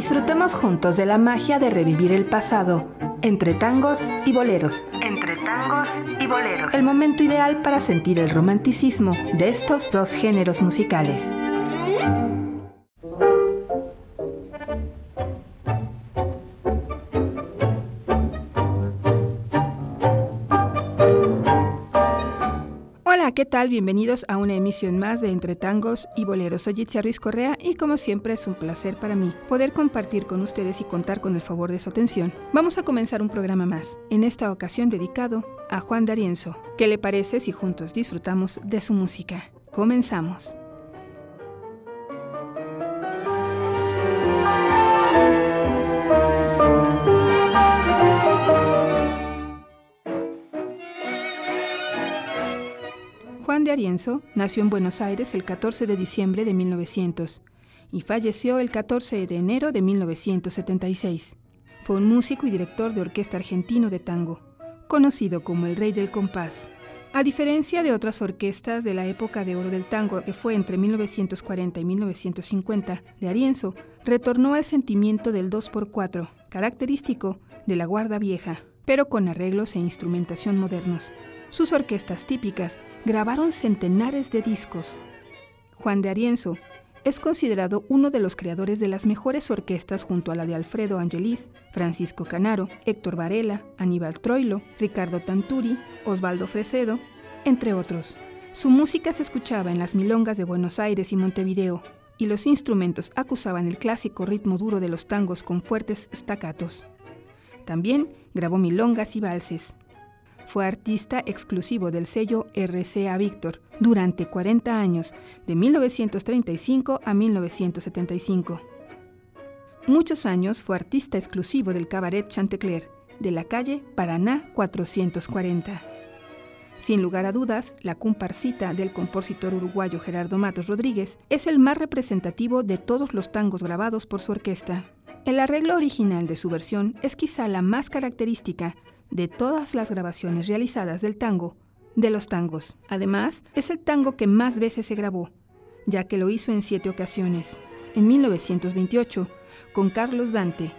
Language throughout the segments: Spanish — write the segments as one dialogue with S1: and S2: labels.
S1: Disfrutemos juntos de la magia de revivir el pasado, entre tangos y boleros. Entre tangos y
S2: boleros.
S1: El momento ideal para sentir el romanticismo de estos dos géneros musicales. ¿Qué tal? Bienvenidos a una emisión más de Entre Tangos y Boleros. Soy Itzia Ruiz Correa y como siempre es un placer para mí poder compartir con ustedes y contar con el favor de su atención. Vamos a comenzar un programa más, en esta ocasión dedicado a Juan D'Arienzo. ¿Qué le parece si juntos disfrutamos de su música? Comenzamos. De Arienzo nació en Buenos Aires el 14 de diciembre de 1900 y falleció el 14 de enero de 1976. Fue un músico y director de orquesta argentino de tango, conocido como el Rey del Compás. A diferencia de otras orquestas de la época de oro del tango, que fue entre 1940 y 1950, de Arienzo retornó al sentimiento del 2x4, característico de la guarda vieja, pero con arreglos e instrumentación modernos. Sus orquestas típicas grabaron centenares de discos. Juan de Arienzo es considerado uno de los creadores de las mejores orquestas junto a la de Alfredo Angelis, Francisco Canaro, Héctor Varela, Aníbal Troilo, Ricardo Tanturi, Osvaldo Fresedo, entre otros. Su música se escuchaba en las milongas de Buenos Aires y Montevideo, y los instrumentos acusaban el clásico ritmo duro de los tangos con fuertes staccatos. También grabó milongas y valses, fue artista exclusivo del sello RCA Víctor durante 40 años, de 1935 a 1975. Muchos años fue artista exclusivo del cabaret Chantecler, de la calle Paraná 440. Sin lugar a dudas, la comparsita del compositor uruguayo Gerardo Matos Rodríguez es el más representativo de todos los tangos grabados por su orquesta. El arreglo original de su versión es quizá la más característica de todas las grabaciones realizadas del tango, de los tangos. Además, es el tango que más veces se grabó, ya que lo hizo en siete ocasiones. En 1928, con Carlos Dante,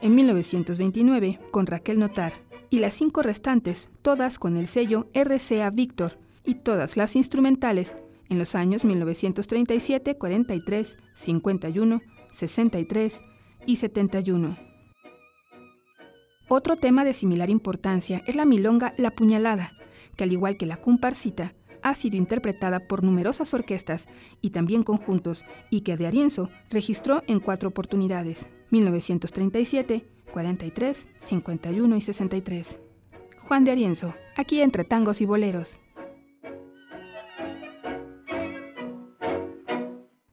S1: en 1929, con Raquel Notar, y las cinco restantes, todas con el sello RCA Víctor, y todas las instrumentales en los años 1937, 43, 51, 63 y 71. Otro tema de similar importancia es la milonga La Puñalada, que al igual que la comparsita, ha sido interpretada por numerosas orquestas y también conjuntos y que de Arienzo registró en cuatro oportunidades, 1937, 43, 51 y 63. Juan de Arienzo, aquí entre tangos y boleros.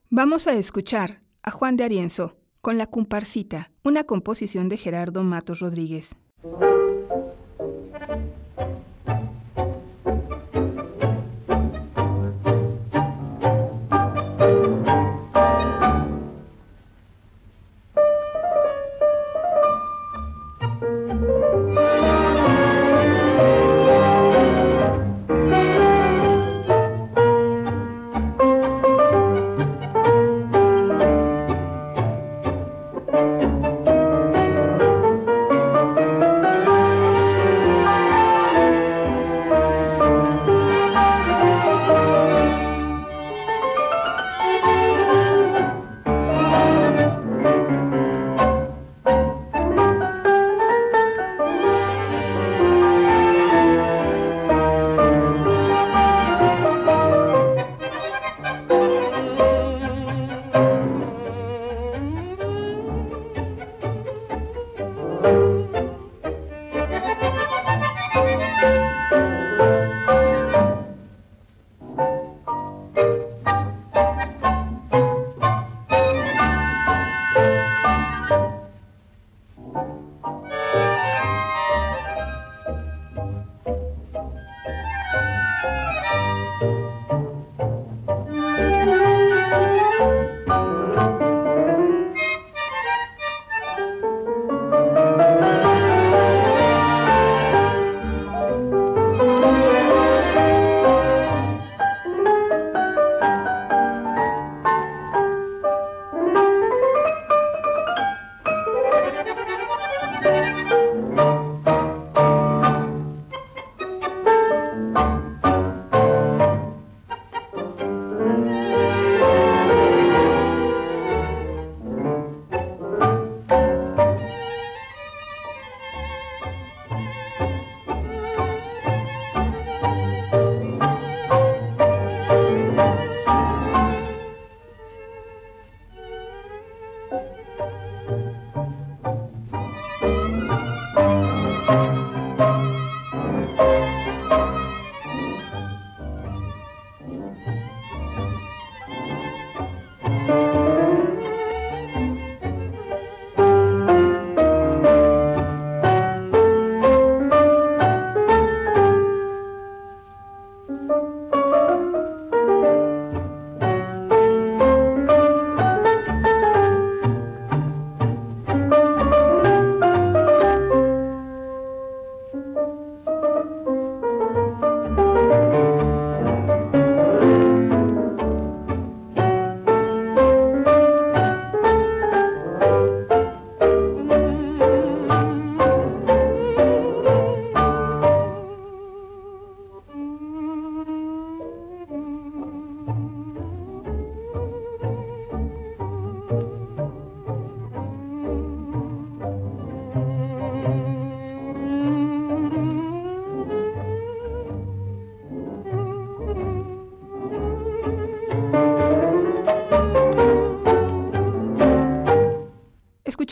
S1: Vamos a escuchar a Juan de Arienzo con La Comparsita, una composición de Gerardo Matos Rodríguez.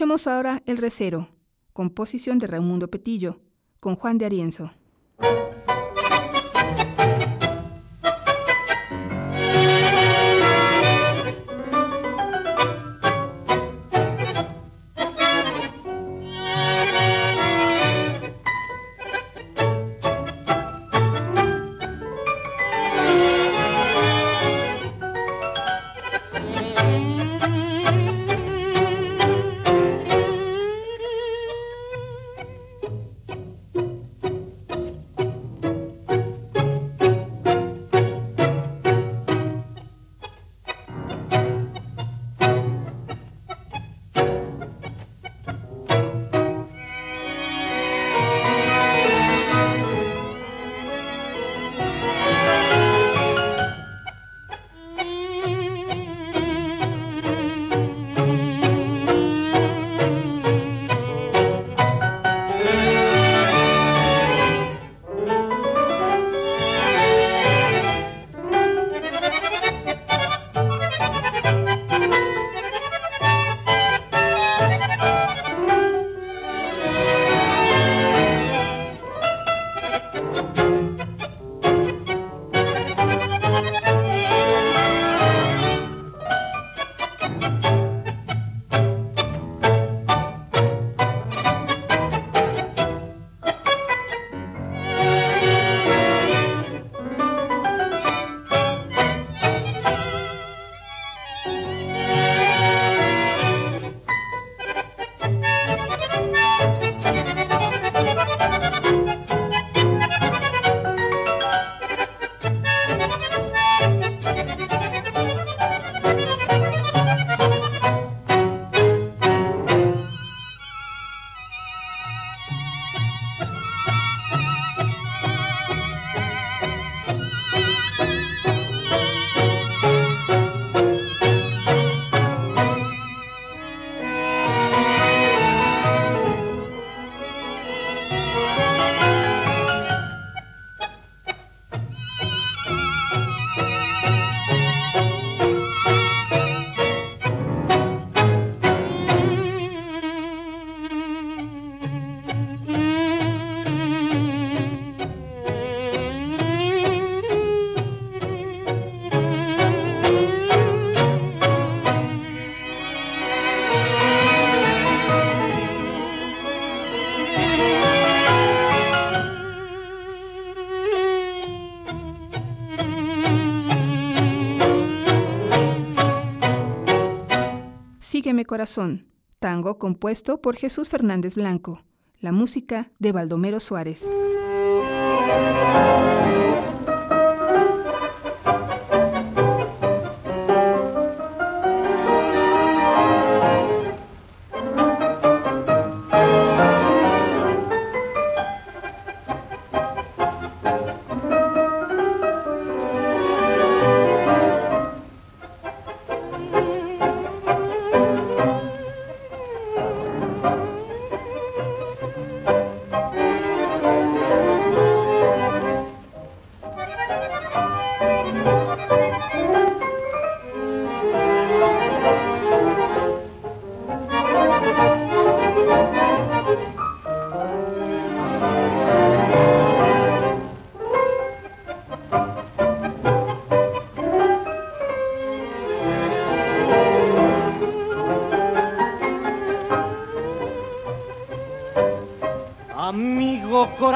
S1: Escuchemos ahora El Recero, composición de Raimundo Petillo, con Juan de Arienzo. Corazón, tango compuesto por Jesús Fernández Blanco, la música de Baldomero Suárez.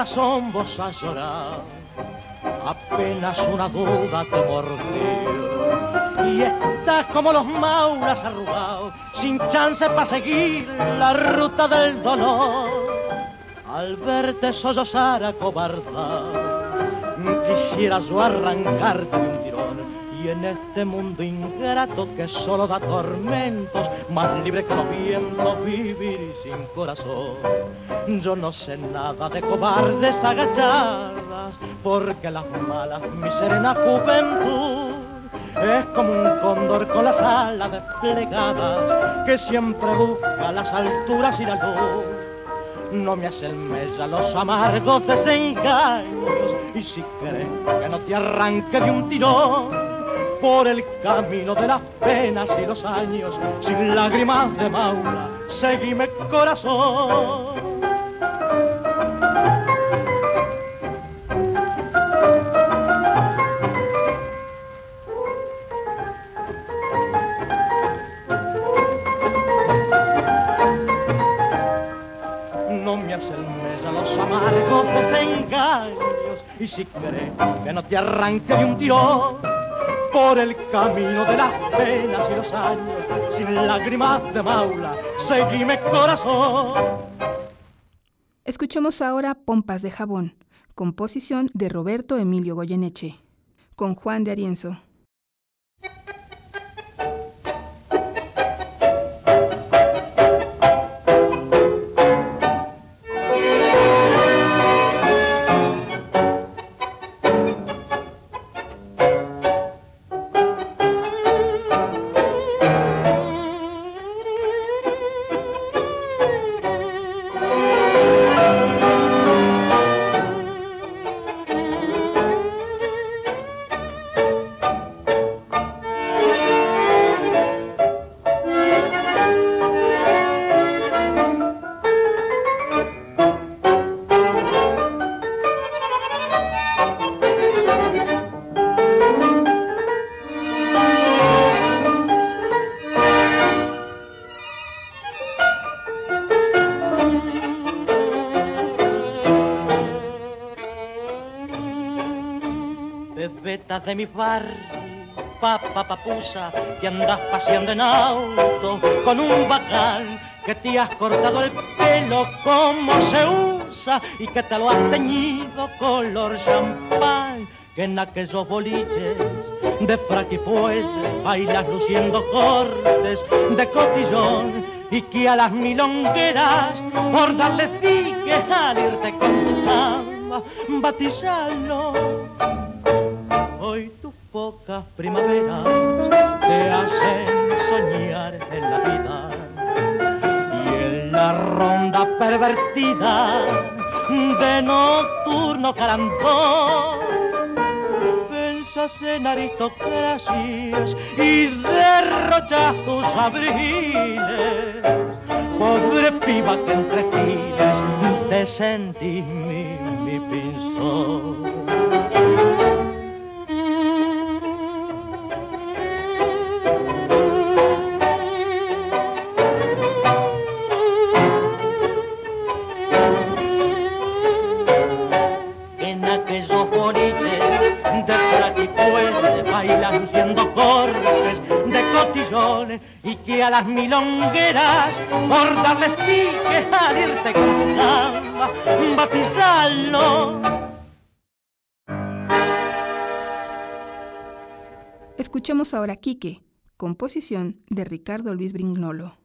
S3: Corazón vos has llorado, apenas una duda te mordió. Y estás como los mauras arrugados, sin chance para seguir la ruta del dolor. Al verte sollozar acobardado, quisiera yo arrancarte un tirón. Y en este mundo ingrato que solo da tormentos, más libre que los vientos, vivir sin corazón. Yo no sé nada de cobardes agachadas, porque las malas, mi serena juventud es como un cóndor con las alas desplegadas que siempre busca las alturas y la luz. No me hacen mella los amargos desengaños y si crees que no te arranque de un tirón, por el camino de las penas y los años, sin lágrimas de maula, seguime corazón. No me hacen mella los amargos desengaños y si crees que no te arranque de un tirón por el camino de las penas y los años, sin lágrimas de maula, seguime corazón.
S1: Escuchemos ahora Pompas de Jabón, composición de Roberto Emilio Goyeneche, con Juan de Arienzo.
S3: De mi barrio, papa papusa, que andas paseando en auto con un bacán, que te has cortado el pelo como se usa y que te lo has teñido color champán, que en aquellos boliches de fraquifuese bailas luciendo cortes de cotillón y que a las milongueras por darle fique al irte con tu cama pocas primaveras te hacen soñar en la vida. Y en la ronda pervertida de nocturno carambón pensas en aristocracias y derrochas tus abriles pobre piba que entre giles te sentí mi, mi pinzón que a las milongueras por darles pique al irte con cama batizarlo.
S1: Escuchemos ahora Quique, composición de Ricardo Luis Brignolo.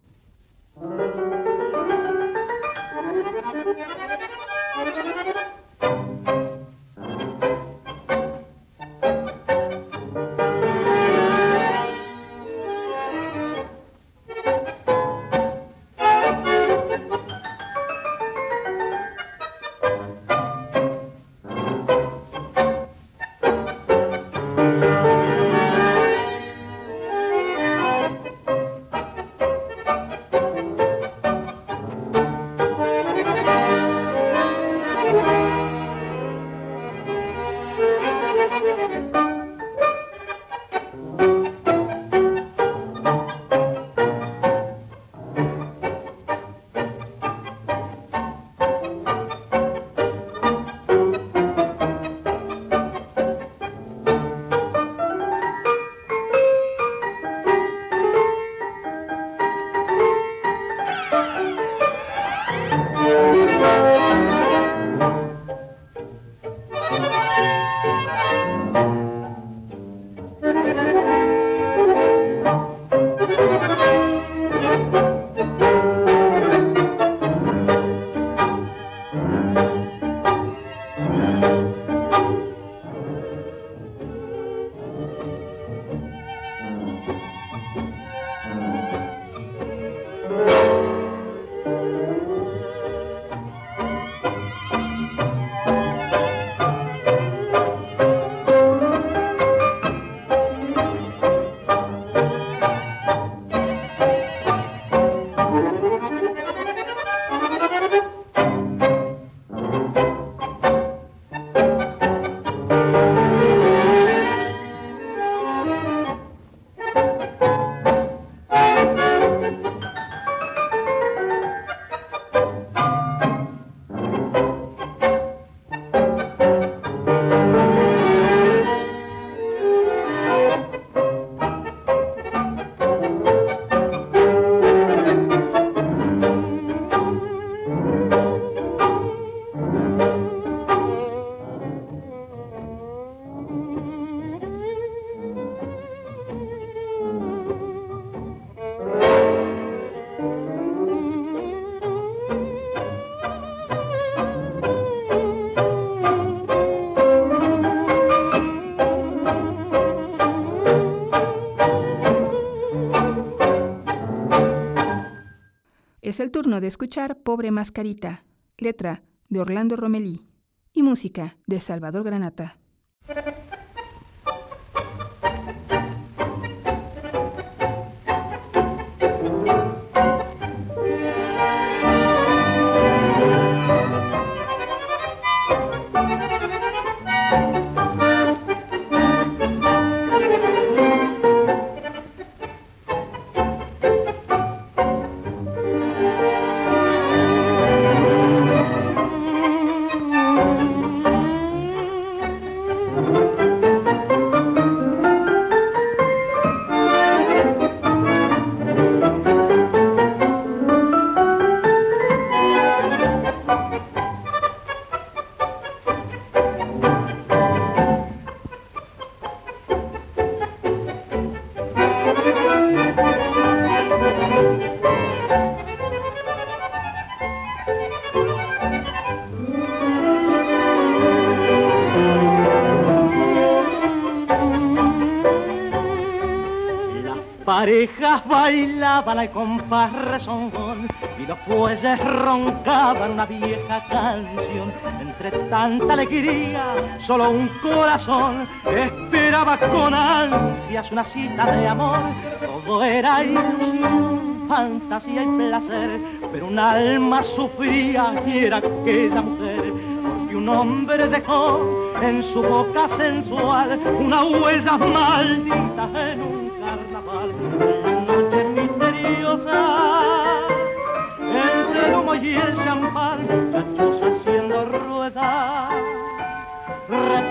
S1: El turno de escuchar Pobre Mascarita, letra de Orlando Romelí y música de Salvador Granata.
S3: Parejas bailaban al compás rezongón y los fuelles roncaban una vieja canción. Entre tanta alegría, solo un corazón esperaba con ansias una cita de amor. Todo era ilusión, fantasía y placer, pero un alma sufría y era aquella mujer, porque un hombre dejó en su boca sensual una huella maldita en carnaval, la noche misteriosa, entre el humo y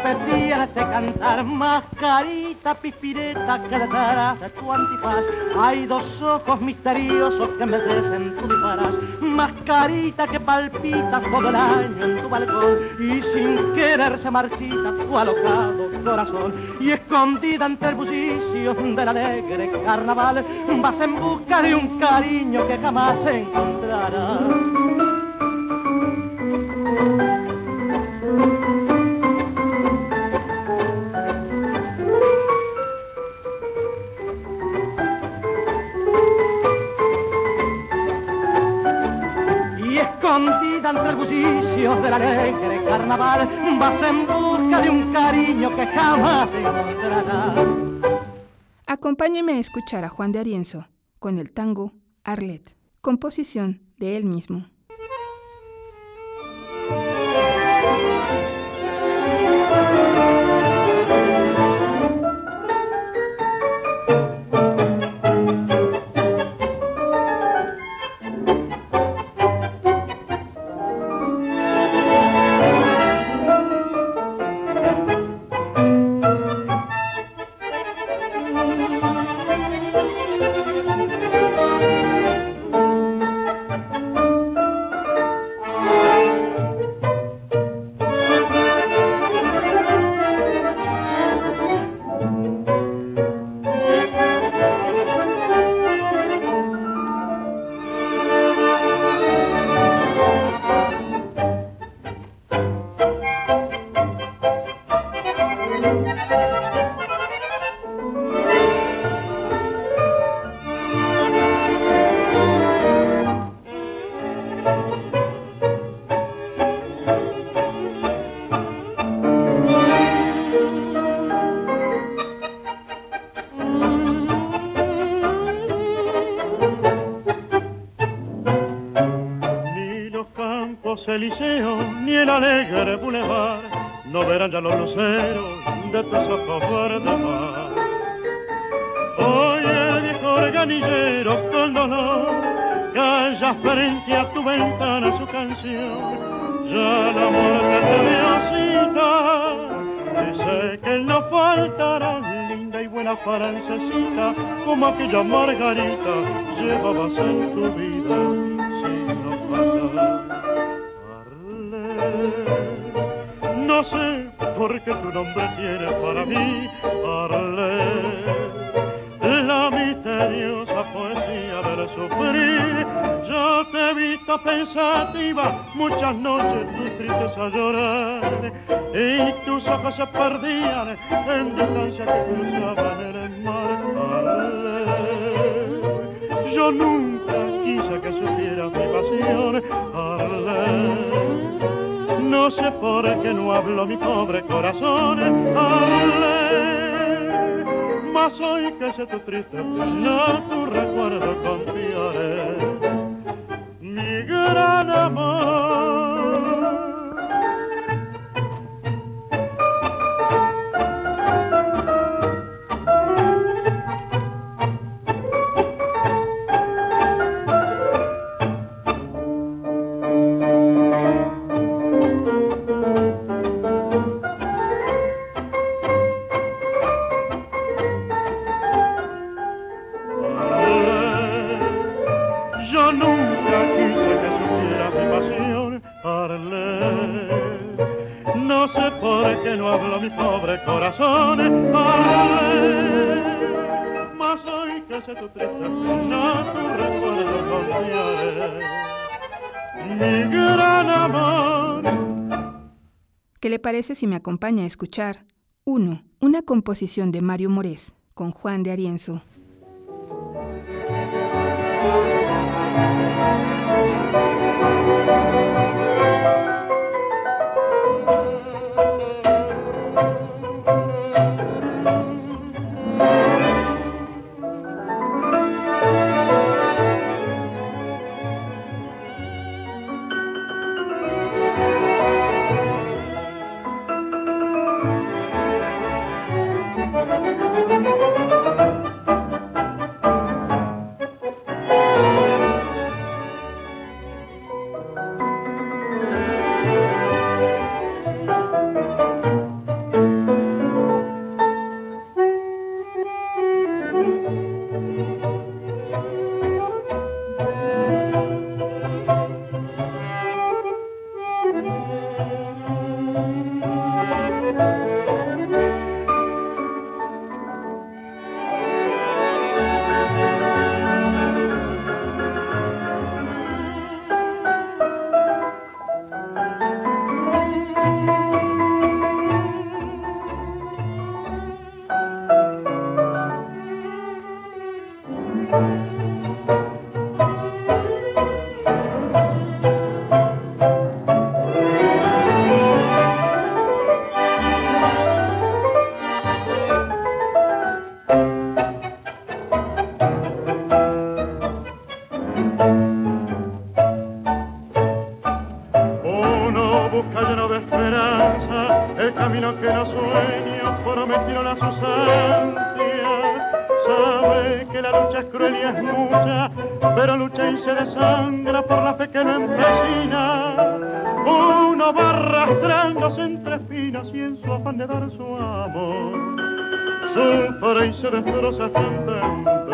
S3: repetía este cantar, mascarita pispireta que le darás de tu antifaz. Hay dos ojos misteriosos que me en tu disparas, mascarita que palpita todo el año en tu balcón y sin querer se marchita tu alocado corazón. Y escondida entre el bullicio del alegre carnaval, vas en busca de un cariño que jamás encontrarás.
S1: Acompáñeme a escuchar a Juan de Arienzo con el tango Arlet, composición de él mismo.
S4: Ni el alegre bulevar no verán ya los luceros de tus ojos verdes mar. Hoy el viejo organillero con dolor calla frente a tu ventana su canción. Ya la muerte te cita, dice que no faltará linda y buena francesita como aquella margarita llevabas en tu vida parler la misteriosa poesía del sufrir. Yo te he visto pensativa muchas noches tu tristeza llorar y tus ojos se perdían en distancia que cruzaban el mar. Parler, yo nunca quise que supieras mi pasión. Parler, no sé por qué no hablo mi pobre corazón, hablé. Mas hoy que sé tu triste no tu recuerdo confiaré. Mi gran amor.
S1: parece si me acompaña a escuchar 1. Una composición de Mario Morés con Juan de Arienzo.
S4: ruina su afán de dar su amor sufre y se destroza tantamente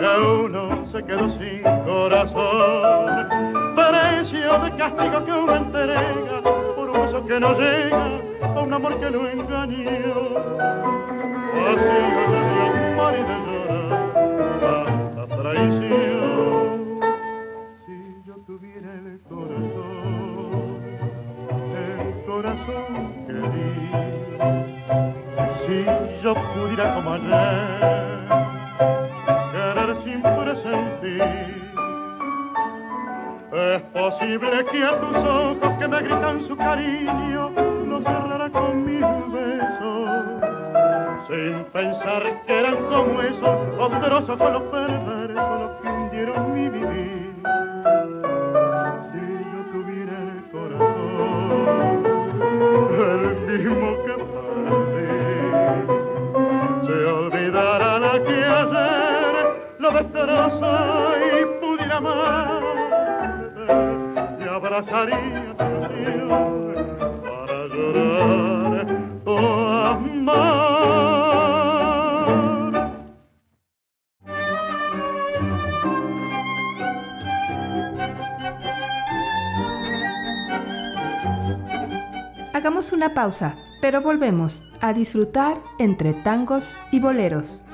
S4: que uno se quedó sin corazón. Precio de castigo que uno entrega por un beso que no llega a un amor que lo engañó. Así de llorar, tanta traición. Si yo tuviera el corazón corazón. Si yo pudiera como ayer, querer sin presentir, es posible que a tus ojos que me gritan su cariño, no cerrará con mis besos, sin pensar que eran como esos, poderosos con los perversos los que hundieron mi vivir. mismo que perdí. Se olvidarán que ayer la destroza y pudiera amarte y abrazaría
S1: Una pausa, pero volvemos a disfrutar entre tangos y boleros.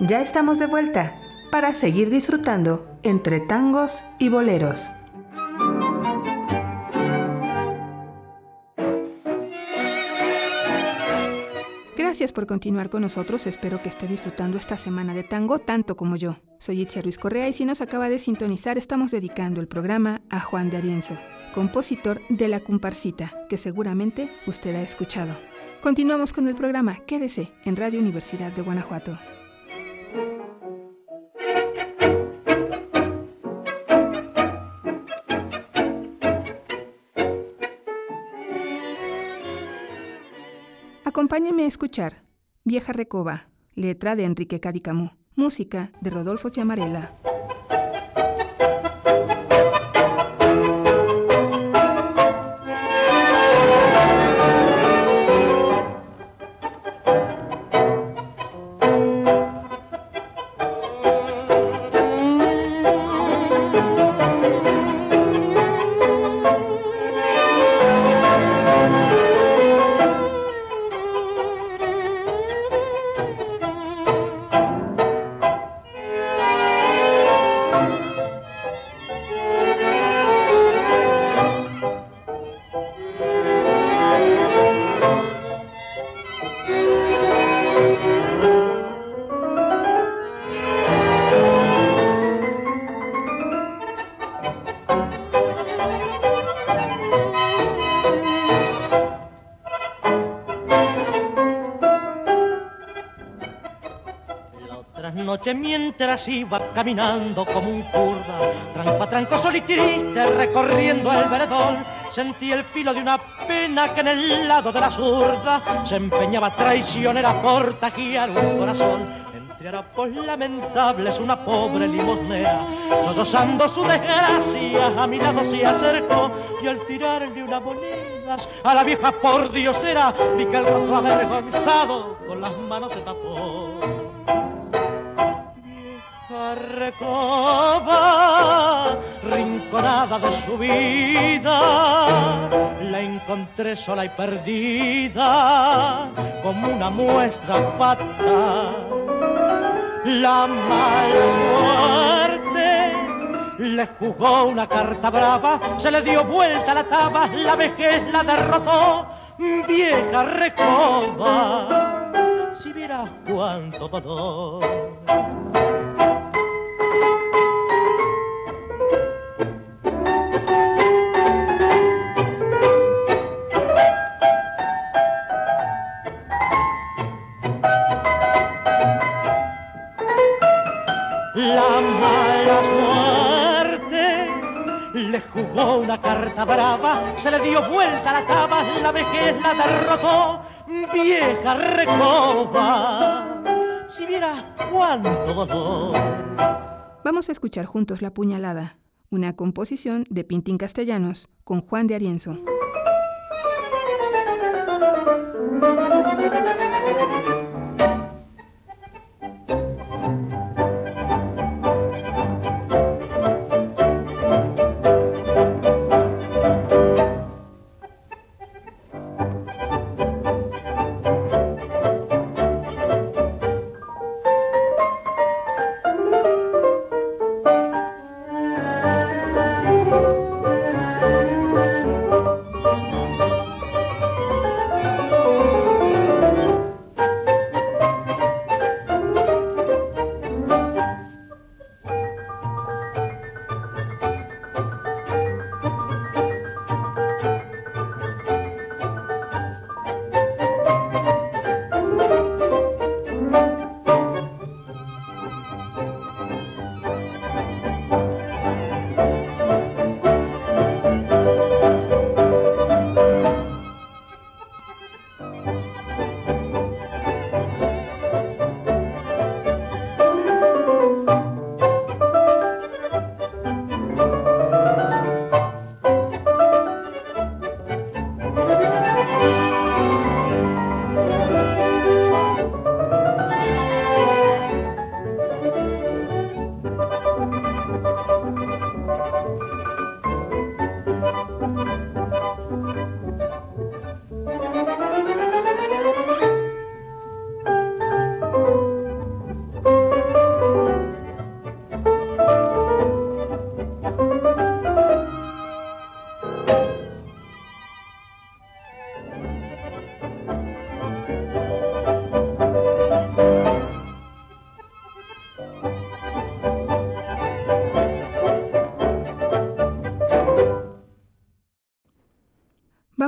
S1: Ya estamos de vuelta para seguir disfrutando entre tangos y boleros. Gracias por continuar con nosotros. Espero que esté disfrutando esta semana de tango tanto como yo. Soy Itzia Ruiz Correa y si nos acaba de sintonizar, estamos dedicando el programa a Juan de Arienzo, compositor de La Comparsita, que seguramente usted ha escuchado. Continuamos con el programa. Quédese en Radio Universidad de Guanajuato. Acompáñenme a escuchar Vieja Recoba, letra de Enrique Cadicamú, música de Rodolfo Ciamarela.
S3: Noche mientras iba caminando como un curda, tranco tranco sol recorriendo el veredor, sentí el filo de una pena que en el lado de la zurda se empeñaba traicionera por taquear un corazón. Entre harapos lamentables una pobre limosnera, sollozando su desgracia, a mi lado se acercó y al tirarle una moneda a la vieja por diosera, vi que el rostro avergonzado con las manos se tapó recoba, rinconada de su vida, la encontré sola y perdida, como una muestra pata. La mala suerte le jugó una carta brava, se le dio vuelta la taba, la vejez la derrotó, vieja recoba, si vieras cuánto dolor. La mala suerte le jugó una carta brava, se le dio vuelta la cava, la vejez la derrotó, vieja recoba, si viera cuánto dolor.
S1: Vamos a escuchar juntos La Puñalada, una composición de Pintín Castellanos con Juan de Arienzo.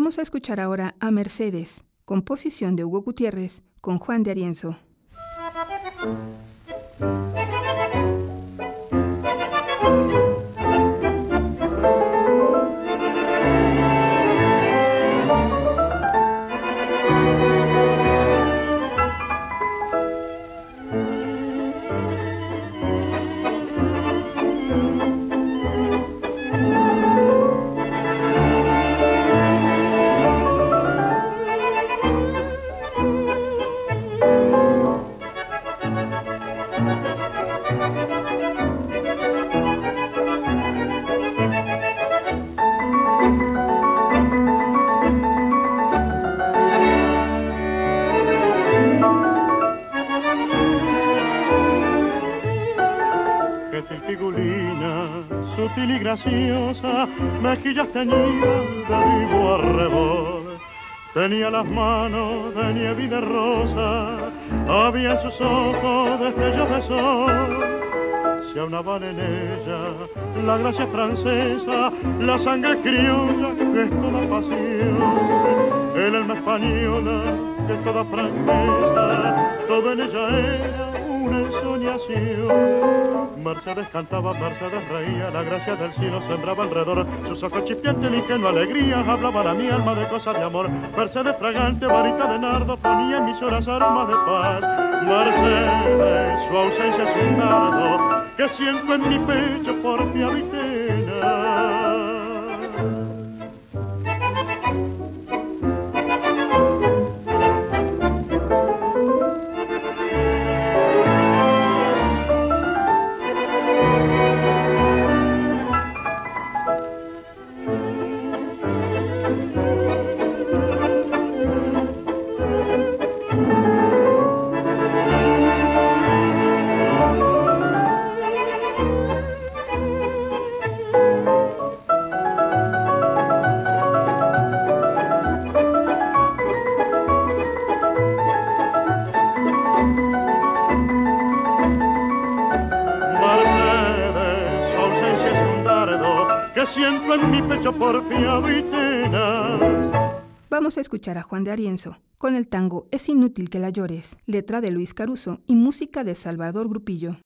S1: Vamos a escuchar ahora a Mercedes, composición de Hugo Gutiérrez con Juan de Arienzo.
S4: Mejillas teñidas de vivo arrebol. Tenía las manos de nieve y de rosa, había en sus ojos destellos de sol. Se aunaban en ella la gracia francesa, la sangre criolla que es toda pasión, el alma española que es toda franqueza, todo en ella era ensoñación Mercedes cantaba, Mercedes reía, la gracia del cielo sembraba alrededor, sus ojos chispeantes ingenua alegría, hablaban a mi alma de cosas de amor. Mercedes fragante, varita de nardo, ponía en mis horas aromas de paz. Mercedes, su ausencia es un nardo que siento en mi pecho por mi habitena.
S1: Vamos a escuchar a Juan de Arienzo con el tango Es inútil que la llores, letra de Luis Caruso y música de Salvador Grupillo.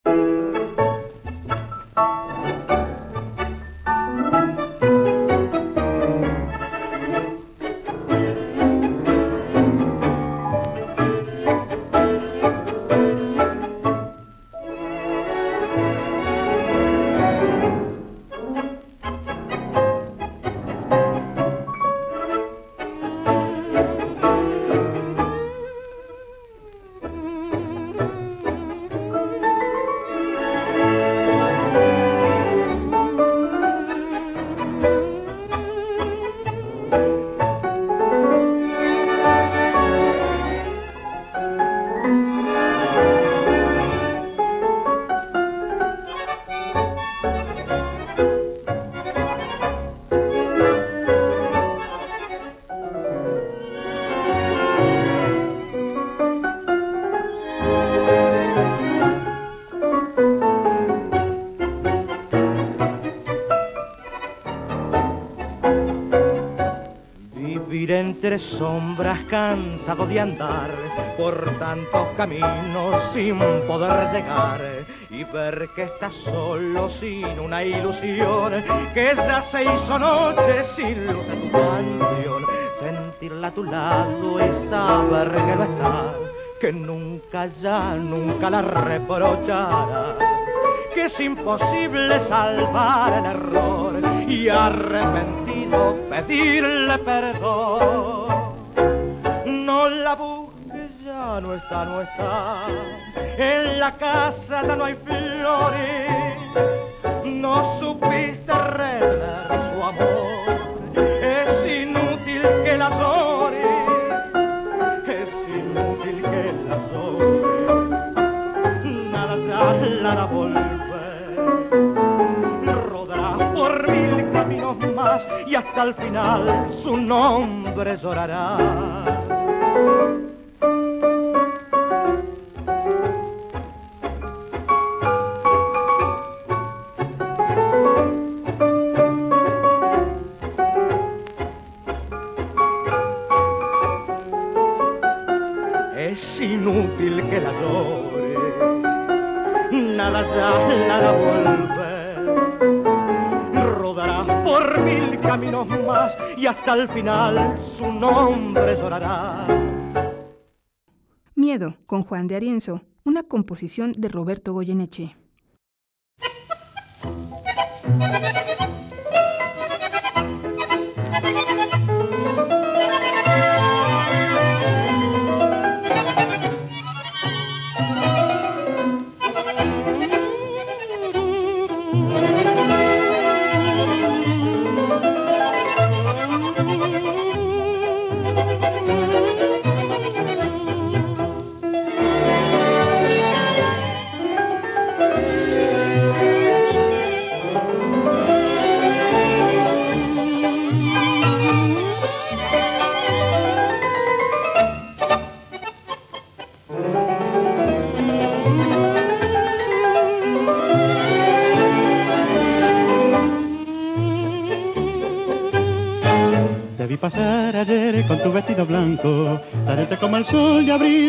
S3: Sombras cansado de andar por tantos caminos sin poder llegar y ver que estás solo sin una ilusión que ya se hizo noche sin luz de tu canción sentirla a tu lado y saber que no está que nunca ya nunca la reprocharás que es imposible salvar el error y arrepentido pedirle perdón. No está, no está, en la casa ya no hay flores, no supiste revelar su amor, es inútil que la llores, es inútil que la llores, nada ya la volver. y hasta el final su nombre llorará. Inútil que la llore, nada ya la hará volver. Rodará por mil caminos más y hasta el final su nombre llorará.
S1: Miedo, con Juan de Arienzo, una composición de Roberto Goyeneche.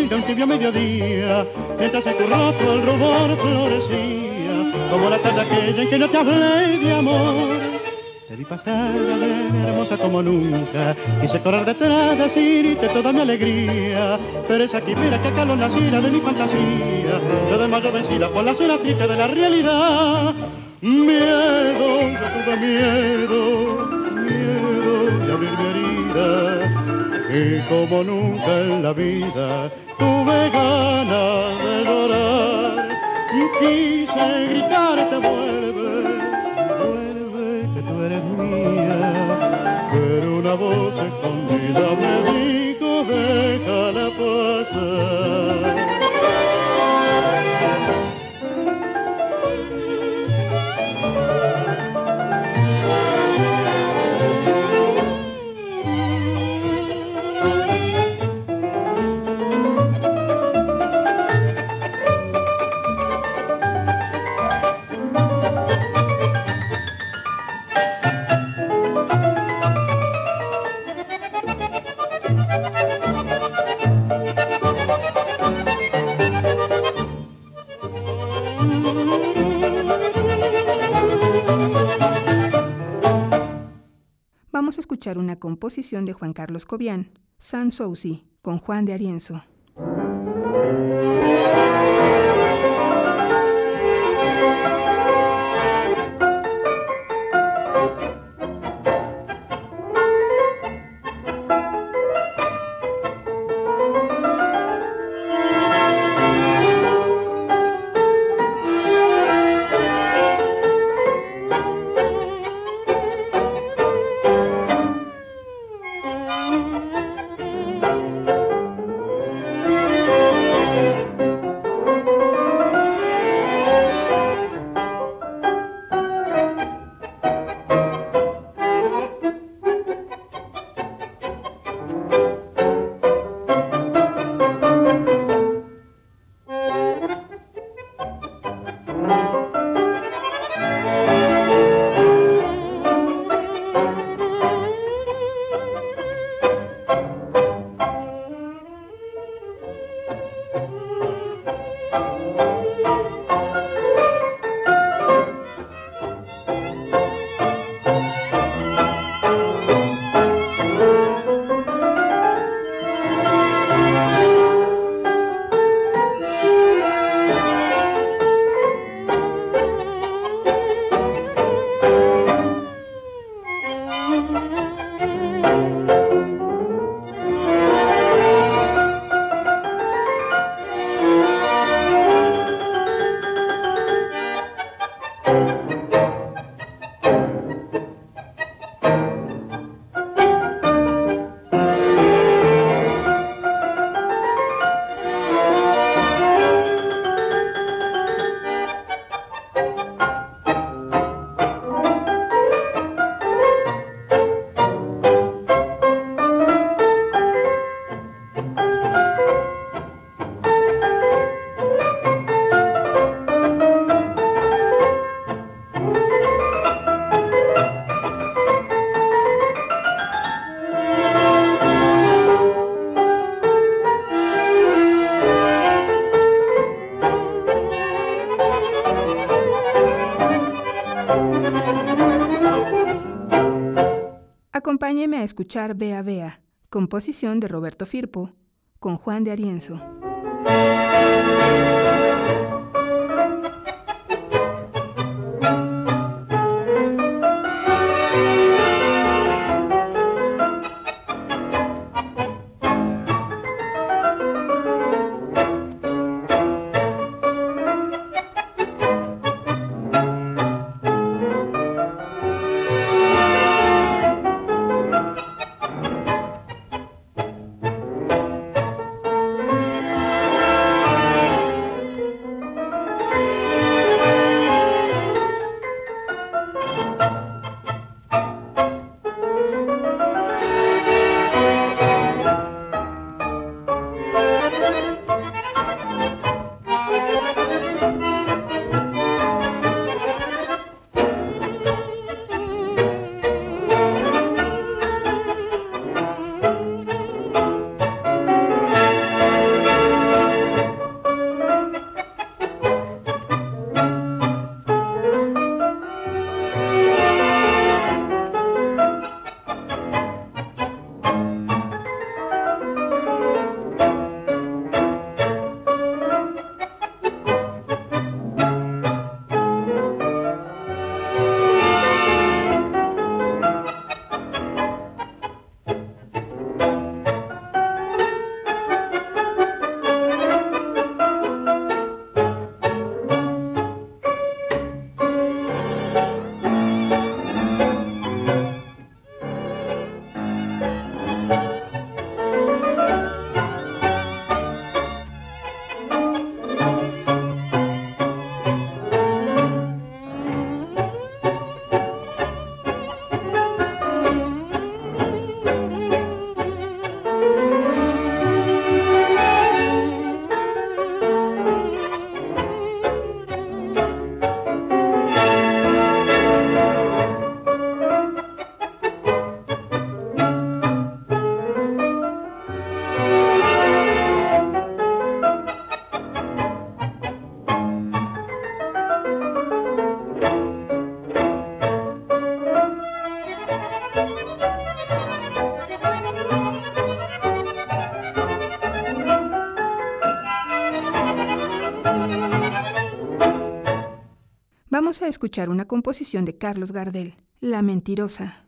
S4: De un tibio mediodía, mientras en tu rostro el rubor florecía, como la tarde aquella en que no te hablé de amor. Te vi pasar hermosa como nunca, quise correr detrás, decirte toda mi alegría, pero esa quimera que acaló la de mi fantasía, yo de mayo vencida por la sola triste de la realidad. Miedo, yo tuve miedo, miedo de abrir mi herida y como nunca en la vida tuve ganas de llorar. Quise gritarte, vuelve, vuelve que tú eres mía. Pero una voz escondida me dijo, déjala pasar.
S1: Una composición de Juan Carlos Cobian, San Souci, con Juan de Arienzo. Acompáñeme a escuchar Bea Bea, composición de Roberto Firpo, con Juan de Arienzo. Escuchar una composición de Carlos Gardel, La Mentirosa.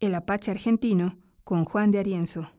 S1: El Apache argentino con Juan de Arienzo.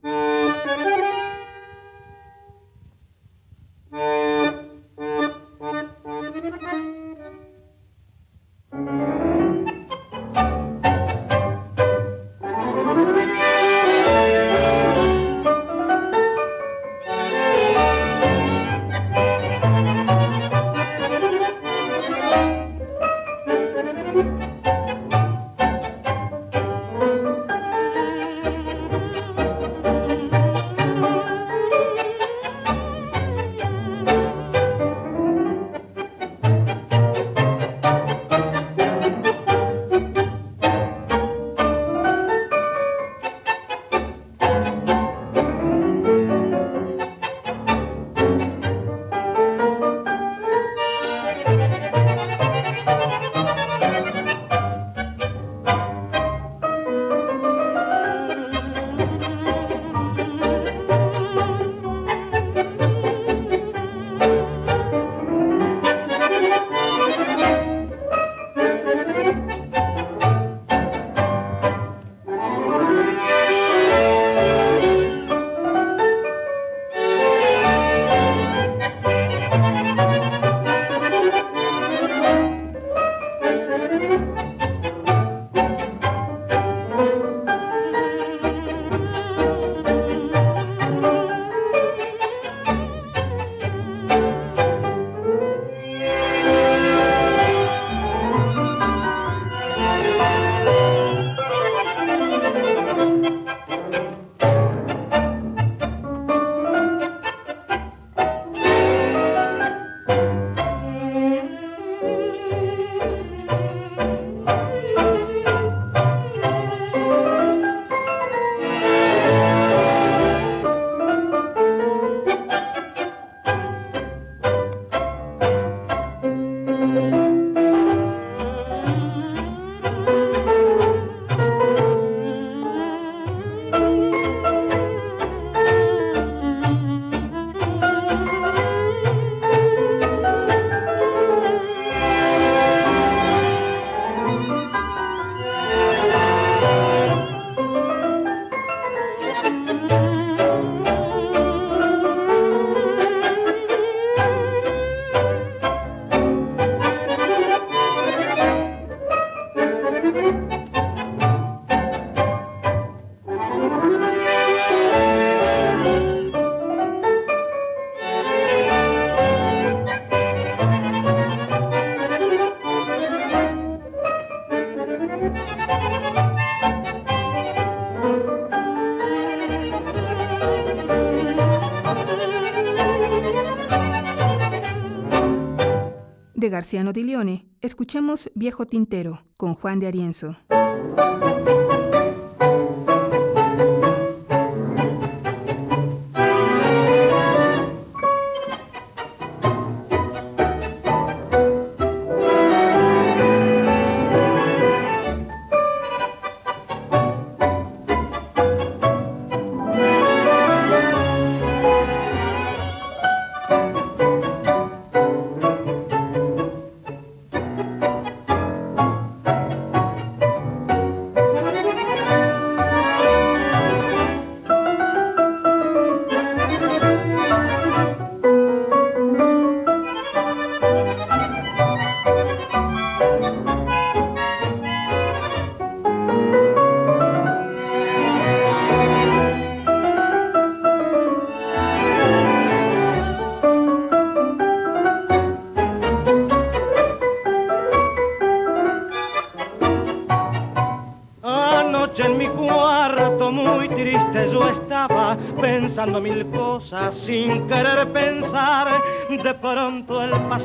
S1: Di Leone, escuchemos Viejo Tintero con Juan de Arienzo.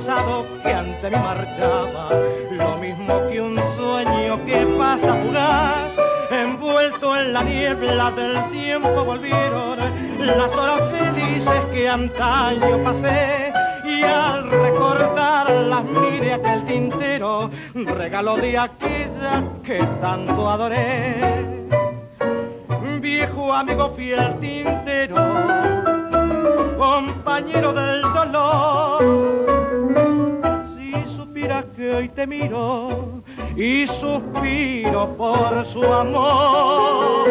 S3: Que ante mí marchaba, lo mismo que un sueño que pasa fugaz, envuelto en la niebla del tiempo volvieron las horas felices que antaño pasé y al recordar las mire aquel tintero, regalo de aquella que tanto adoré. Viejo amigo fiel tintero, compañero del dolor, hoy te miro y suspiro por su amor.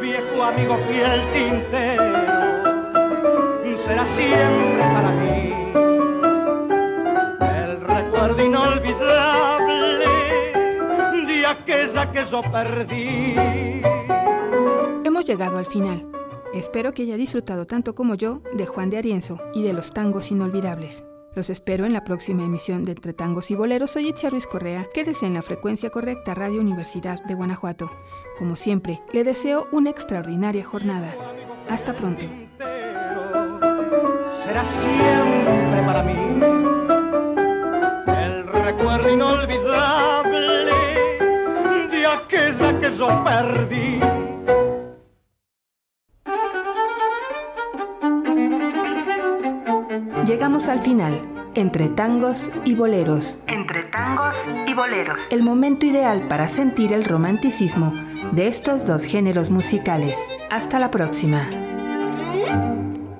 S3: Viejo amigo fiel tintero, será siempre para mí el recuerdo inolvidable de aquella que yo perdí.
S1: Hemos llegado al final. Espero que haya disfrutado tanto como yo de Juan de Arienzo y de los tangos inolvidables. Los espero en la próxima emisión de Entre Tangos y Boleros. Soy Itzia Ruiz Correa. Quédese en la frecuencia correcta Radio Universidad de Guanajuato. Como siempre, le deseo una extraordinaria jornada.
S3: Hasta pronto será siempre para mí el recuerdo inolvidable de aquella que yo perdí.
S1: Llegamos al final, entre tangos y boleros. Entre
S2: tangos
S1: y boleros. El momento ideal para sentir el romanticismo de estos dos géneros musicales. Hasta la próxima.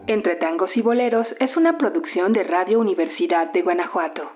S2: Entre Tangos y Boleros es una producción de Radio Universidad de Guanajuato.